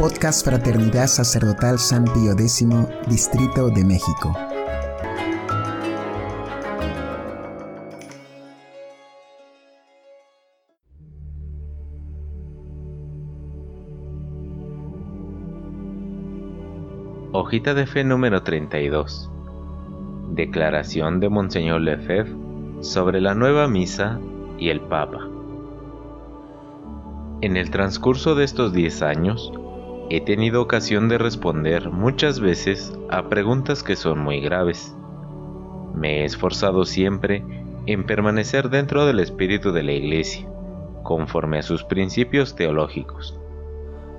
Podcast Fraternidad Sacerdotal San Pío X, Distrito de México. Hojita de fe número 32. Declaración de Monseñor Lefebvre sobre la nueva misa y el Papa. En el transcurso de estos 10 años, he tenido ocasión de responder muchas veces a preguntas que son muy graves. Me he esforzado siempre en permanecer dentro del espíritu de la Iglesia, conforme a sus principios teológicos,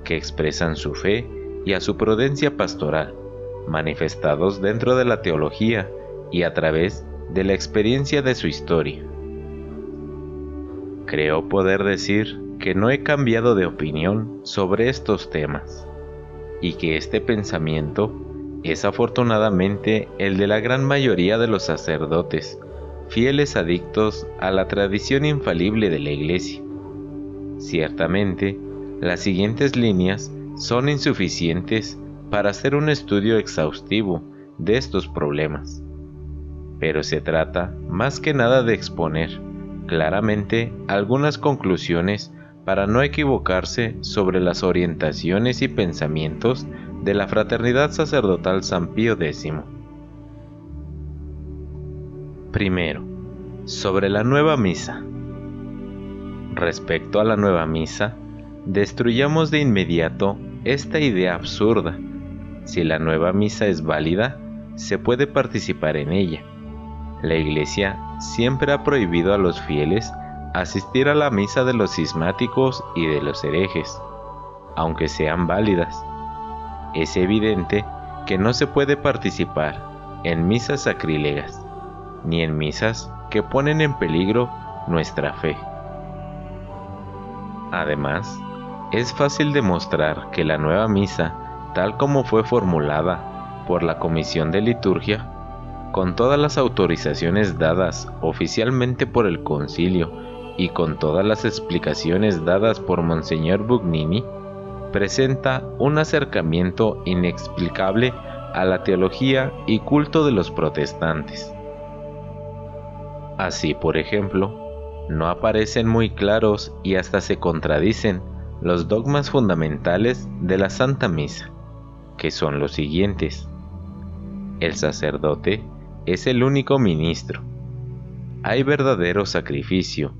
que expresan su fe y a su prudencia pastoral, manifestados dentro de la teología y a través de la experiencia de su historia. Creo poder decir que no he cambiado de opinión sobre estos temas y que este pensamiento es afortunadamente el de la gran mayoría de los sacerdotes, fieles adictos a la tradición infalible de la Iglesia. Ciertamente, las siguientes líneas son insuficientes para hacer un estudio exhaustivo de estos problemas, pero se trata más que nada de exponer claramente algunas conclusiones para no equivocarse sobre las orientaciones y pensamientos de la Fraternidad Sacerdotal San Pío X. Primero, sobre la nueva misa. Respecto a la nueva misa, destruyamos de inmediato esta idea absurda. Si la nueva misa es válida, se puede participar en ella. La Iglesia siempre ha prohibido a los fieles asistir a la misa de los cismáticos y de los herejes, aunque sean válidas. Es evidente que no se puede participar en misas sacrílegas, ni en misas que ponen en peligro nuestra fe. Además, es fácil demostrar que la nueva misa, tal como fue formulada por la Comisión de Liturgia, con todas las autorizaciones dadas oficialmente por el concilio y con todas las explicaciones dadas por Monseñor Bugnini, presenta un acercamiento inexplicable a la teología y culto de los protestantes. Así, por ejemplo, no aparecen muy claros y hasta se contradicen los dogmas fundamentales de la Santa Misa, que son los siguientes. El sacerdote es el único ministro. Hay verdadero sacrificio,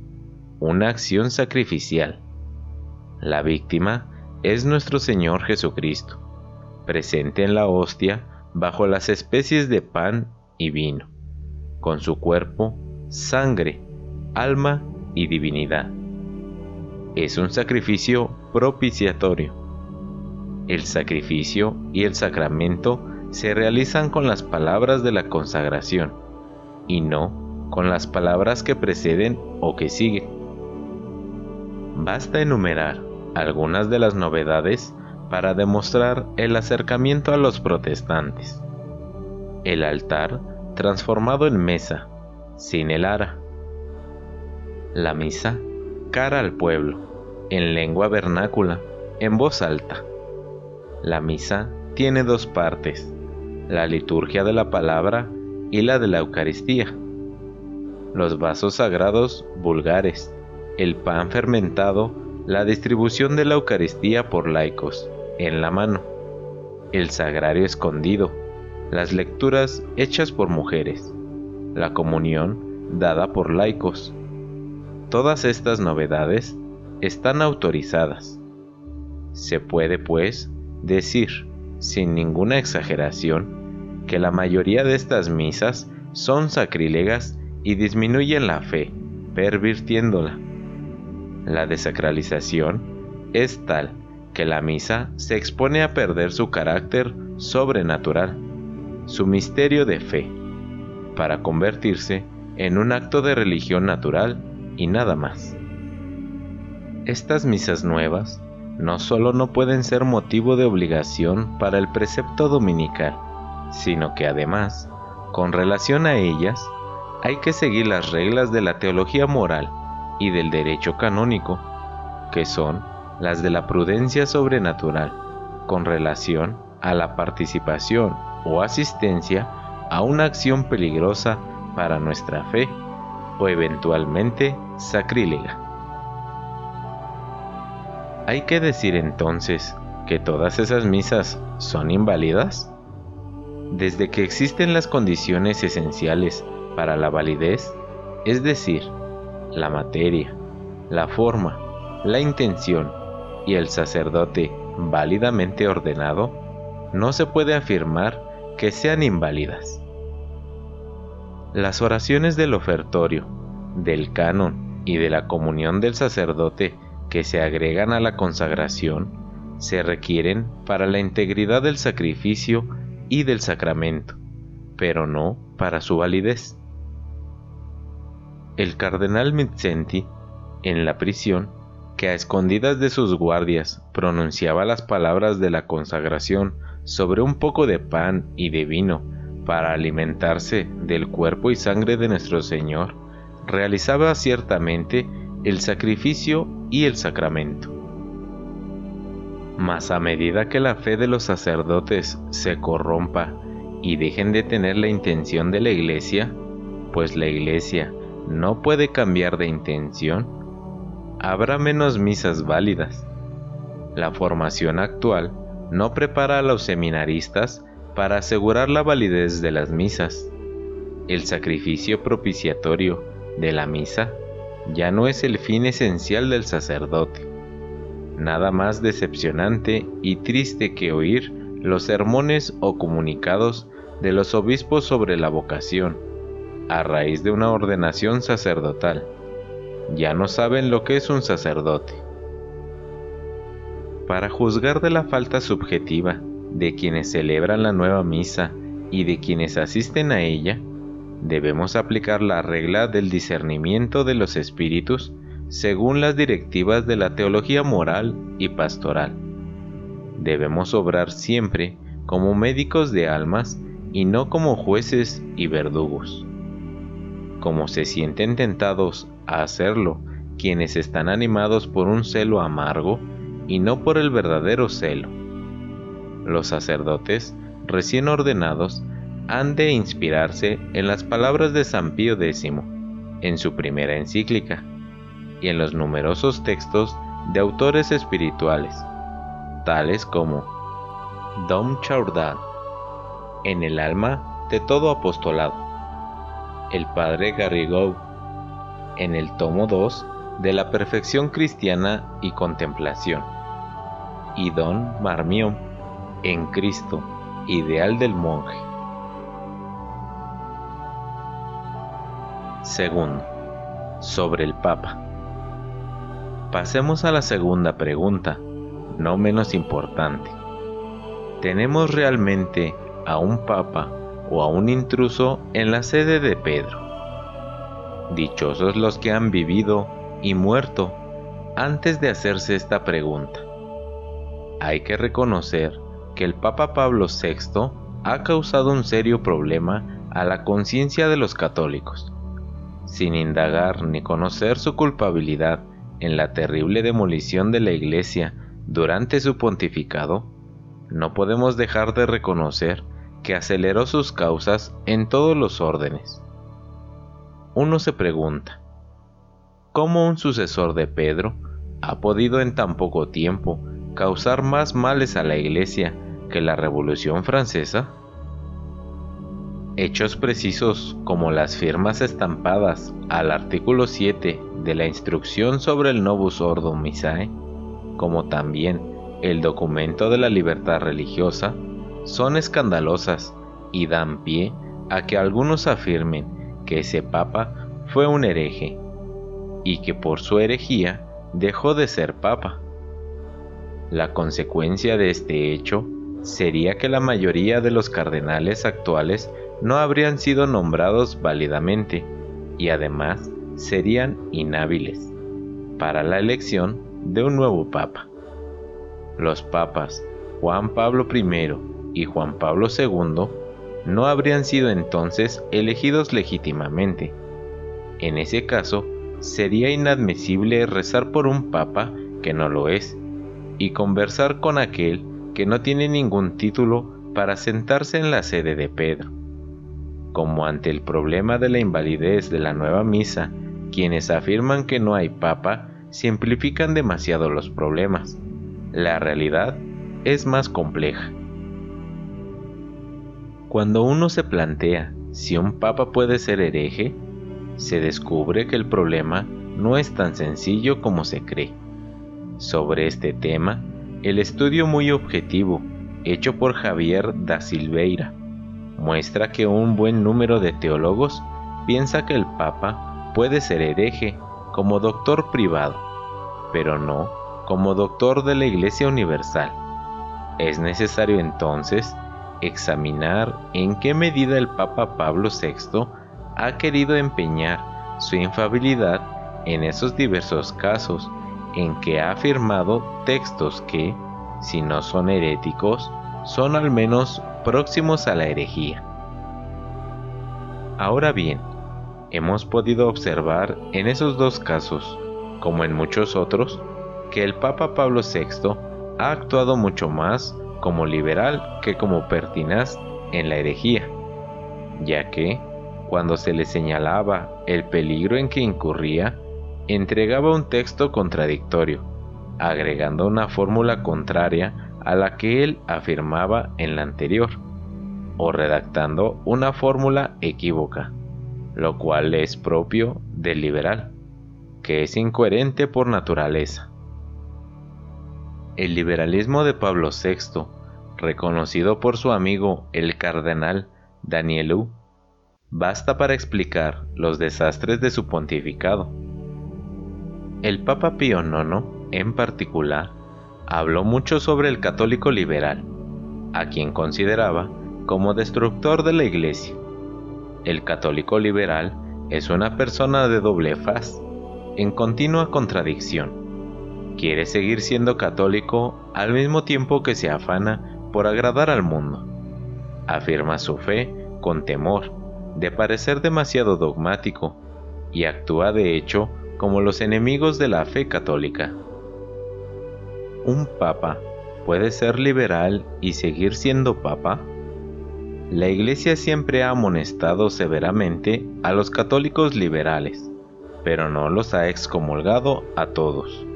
una acción sacrificial. La víctima es nuestro Señor Jesucristo, presente en la hostia bajo las especies de pan y vino, con su cuerpo, sangre, alma y divinidad. Es un sacrificio propiciatorio. El sacrificio y el sacramento se realizan con las palabras de la consagración y no con las palabras que preceden o que siguen. Basta enumerar algunas de las novedades para demostrar el acercamiento a los protestantes. El altar transformado en mesa, sin el ara. La misa, cara al pueblo, en lengua vernácula, en voz alta. La misa tiene dos partes, la liturgia de la palabra y la de la Eucaristía. Los vasos sagrados vulgares, el pan fermentado, la distribución de la Eucaristía por laicos, en la mano, el sagrario escondido, las lecturas hechas por mujeres, la comunión dada por laicos. Todas estas novedades están autorizadas. Se puede, pues, decir, sin ninguna exageración, que la mayoría de estas misas son sacrílegas y disminuyen la fe, pervirtiéndola. La desacralización es tal que la misa se expone a perder su carácter sobrenatural, su misterio de fe, para convertirse en un acto de religión natural y nada más. Estas misas nuevas no solo no pueden ser motivo de obligación para el precepto dominical, sino que además, con relación a ellas, hay que seguir las reglas de la teología moral y del derecho canónico, que son las de la prudencia sobrenatural, con relación a la participación o asistencia a una acción peligrosa para nuestra fe o eventualmente sacrílega. ¿Hay que decir entonces que todas esas misas son inválidas? Desde que existen las condiciones esenciales para la validez, es decir, la materia, la forma, la intención y el sacerdote válidamente ordenado, no se puede afirmar que sean inválidas. Las oraciones del ofertorio, del canon y de la comunión del sacerdote que se agregan a la consagración se requieren para la integridad del sacrificio y del sacramento, pero no para su validez. El cardenal Mizzenti, en la prisión, que a escondidas de sus guardias pronunciaba las palabras de la consagración sobre un poco de pan y de vino para alimentarse del cuerpo y sangre de nuestro Señor, realizaba ciertamente el sacrificio y el sacramento. Mas a medida que la fe de los sacerdotes se corrompa y dejen de tener la intención de la iglesia, pues la iglesia no puede cambiar de intención, habrá menos misas válidas. La formación actual no prepara a los seminaristas para asegurar la validez de las misas. El sacrificio propiciatorio de la misa ya no es el fin esencial del sacerdote. Nada más decepcionante y triste que oír los sermones o comunicados de los obispos sobre la vocación, a raíz de una ordenación sacerdotal. Ya no saben lo que es un sacerdote para juzgar de la falta subjetiva de quienes celebran la nueva misa y de quienes asisten a ella, debemos aplicar la regla del discernimiento de los espíritus según las directivas de la teología moral y pastoral. Debemos obrar siempre como médicos de almas y no como jueces y verdugos. Como se sienten tentados a hacerlo quienes están animados por un celo amargo, y no por el verdadero celo. Los sacerdotes recién ordenados han de inspirarse en las palabras de San Pío X en su primera encíclica y en los numerosos textos de autores espirituales, tales como Dom Chaudard, en el alma de todo apostolado, el padre Garrigou, en el tomo 2 de la perfección cristiana y contemplación, y Don Marmión en Cristo, ideal del monje. Segundo, sobre el Papa. Pasemos a la segunda pregunta, no menos importante. ¿Tenemos realmente a un Papa o a un intruso en la sede de Pedro? Dichosos los que han vivido y muerto antes de hacerse esta pregunta hay que reconocer que el Papa Pablo VI ha causado un serio problema a la conciencia de los católicos. Sin indagar ni conocer su culpabilidad en la terrible demolición de la Iglesia durante su pontificado, no podemos dejar de reconocer que aceleró sus causas en todos los órdenes. Uno se pregunta, ¿cómo un sucesor de Pedro ha podido en tan poco tiempo causar más males a la Iglesia que la Revolución Francesa? Hechos precisos como las firmas estampadas al artículo 7 de la instrucción sobre el Novus Ordo Missae, como también el documento de la libertad religiosa, son escandalosas y dan pie a que algunos afirmen que ese papa fue un hereje y que por su herejía dejó de ser papa. La consecuencia de este hecho sería que la mayoría de los cardenales actuales no habrían sido nombrados válidamente y además serían inhábiles para la elección de un nuevo papa. Los papas Juan Pablo I y Juan Pablo II no habrían sido entonces elegidos legítimamente. En ese caso, sería inadmisible rezar por un papa que no lo es y conversar con aquel que no tiene ningún título para sentarse en la sede de Pedro. Como ante el problema de la invalidez de la nueva misa, quienes afirman que no hay papa simplifican demasiado los problemas. La realidad es más compleja. Cuando uno se plantea si un papa puede ser hereje, se descubre que el problema no es tan sencillo como se cree. Sobre este tema, el estudio muy objetivo hecho por Javier da Silveira muestra que un buen número de teólogos piensa que el Papa puede ser hereje como doctor privado, pero no como doctor de la Iglesia Universal. Es necesario entonces examinar en qué medida el Papa Pablo VI ha querido empeñar su infabilidad en esos diversos casos en que ha afirmado textos que, si no son heréticos, son al menos próximos a la herejía. Ahora bien, hemos podido observar en esos dos casos, como en muchos otros, que el Papa Pablo VI ha actuado mucho más como liberal que como pertinaz en la herejía, ya que, cuando se le señalaba el peligro en que incurría, entregaba un texto contradictorio, agregando una fórmula contraria a la que él afirmaba en la anterior, o redactando una fórmula equívoca, lo cual es propio del liberal, que es incoherente por naturaleza. El liberalismo de Pablo VI, reconocido por su amigo el cardenal Danielou, basta para explicar los desastres de su pontificado. El Papa Pío IX, en particular, habló mucho sobre el católico liberal, a quien consideraba como destructor de la Iglesia. El católico liberal es una persona de doble faz, en continua contradicción. Quiere seguir siendo católico al mismo tiempo que se afana por agradar al mundo. Afirma su fe con temor de parecer demasiado dogmático y actúa de hecho como los enemigos de la fe católica. ¿Un papa puede ser liberal y seguir siendo papa? La Iglesia siempre ha amonestado severamente a los católicos liberales, pero no los ha excomulgado a todos.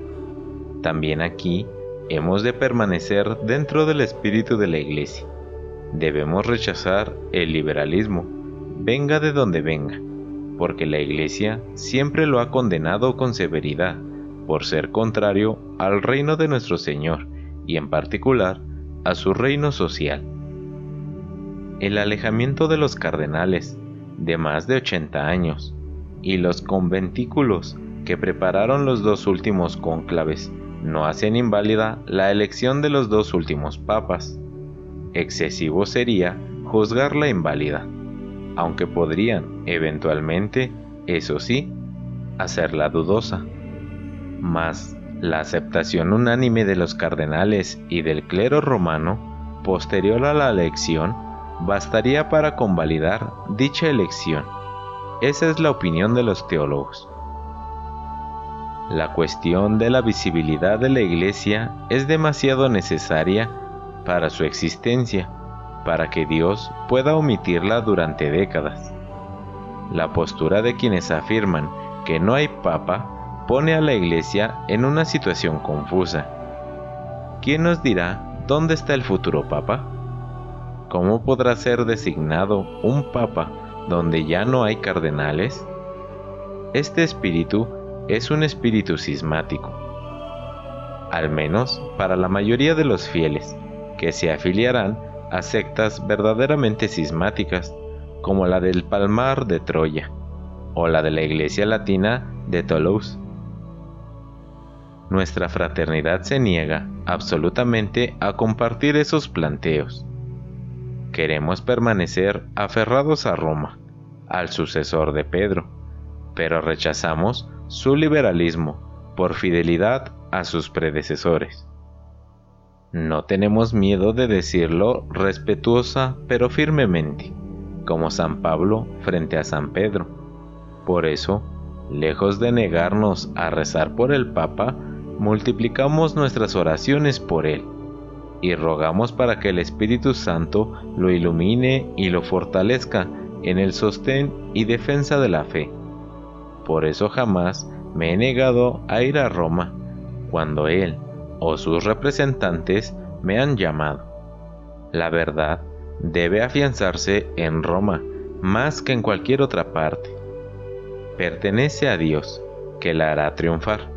También aquí hemos de permanecer dentro del espíritu de la Iglesia. Debemos rechazar el liberalismo, venga de donde venga, porque la Iglesia siempre lo ha condenado con severidad por ser contrario al reino de nuestro Señor y en particular a su reino social. El alejamiento de los cardenales de más de 80 años y los conventículos que prepararon los dos últimos cónclaves no hacen inválida la elección de los dos últimos papas. Excesivo sería juzgarla inválida, aunque podrían, eventualmente, eso sí, hacerla dudosa. Mas la aceptación unánime de los cardenales y del clero romano, posterior a la elección, bastaría para convalidar dicha elección. Esa es la opinión de los teólogos. La cuestión de la visibilidad de la Iglesia es demasiado necesaria para su existencia, para que Dios pueda omitirla durante décadas. La postura de quienes afirman que no hay papa pone a la Iglesia en una situación confusa. ¿Quién nos dirá dónde está el futuro papa? ¿Cómo podrá ser designado un papa donde ya no hay cardenales? Este espíritu es un espíritu cismático, al menos para la mayoría de los fieles, que se afiliarán a sectas verdaderamente cismáticas, como la del Palmar de Troya o la de la Iglesia Latina de Toulouse. Nuestra fraternidad se niega absolutamente a compartir esos planteos. Queremos permanecer aferrados a Roma, al sucesor de Pedro, pero rechazamos su liberalismo por fidelidad a sus predecesores. No tenemos miedo de decirlo respetuosa pero firmemente, como San Pablo frente a San Pedro. Por eso, lejos de negarnos a rezar por el Papa, multiplicamos nuestras oraciones por él. y rogamos para que el Espíritu Santo lo ilumine y lo fortalezca en el sostén y defensa de la fe. Por eso jamás me he negado a ir a Roma cuando él o sus representantes me han llamado. La verdad debe afianzarse en Roma más que en cualquier otra parte. Pertenece a Dios, que la hará triunfar.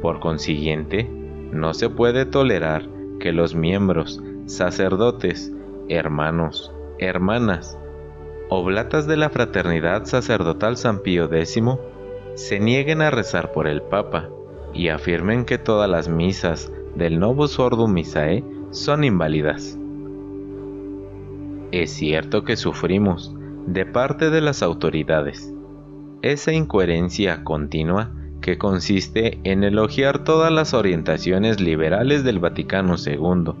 Por consiguiente, no se puede tolerar que los miembros, sacerdotes, hermanos, hermanas, oblatas de la fraternidad sacerdotal San Pío X, se nieguen a rezar por el Papa y afirmen que todas las misas del Novus Ordo Misae son inválidas. Es cierto que sufrimos de parte de las autoridades esa incoherencia continua que consiste en elogiar todas las orientaciones liberales del Vaticano II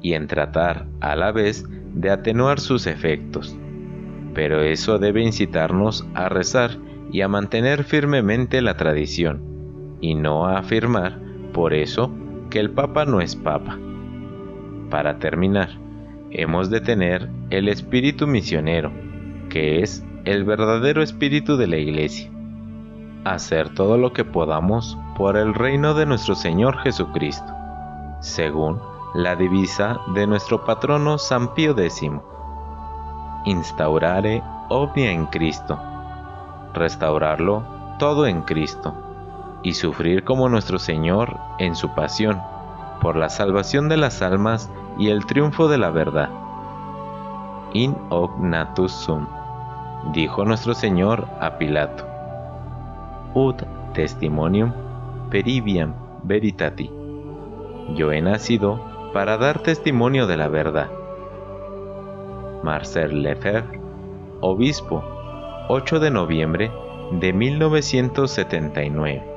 y en tratar a la vez de atenuar sus efectos. Pero eso debe incitarnos a rezar y a mantener firmemente la tradición, y no a afirmar, por eso, que el Papa no es Papa. Para terminar, hemos de tener el espíritu misionero, que es el verdadero espíritu de la Iglesia. Hacer todo lo que podamos por el reino de nuestro Señor Jesucristo, según la divisa de nuestro patrono San Pío X. Instaurare omnia en Cristo, restaurarlo todo en Cristo, y sufrir como nuestro Señor en su pasión, por la salvación de las almas y el triunfo de la verdad. In hoc sum, dijo nuestro Señor a Pilato. Ut testimonium peribiam veritati. Yo he nacido para dar testimonio de la verdad. Marcel Lefebvre, obispo, 8 de noviembre de 1979.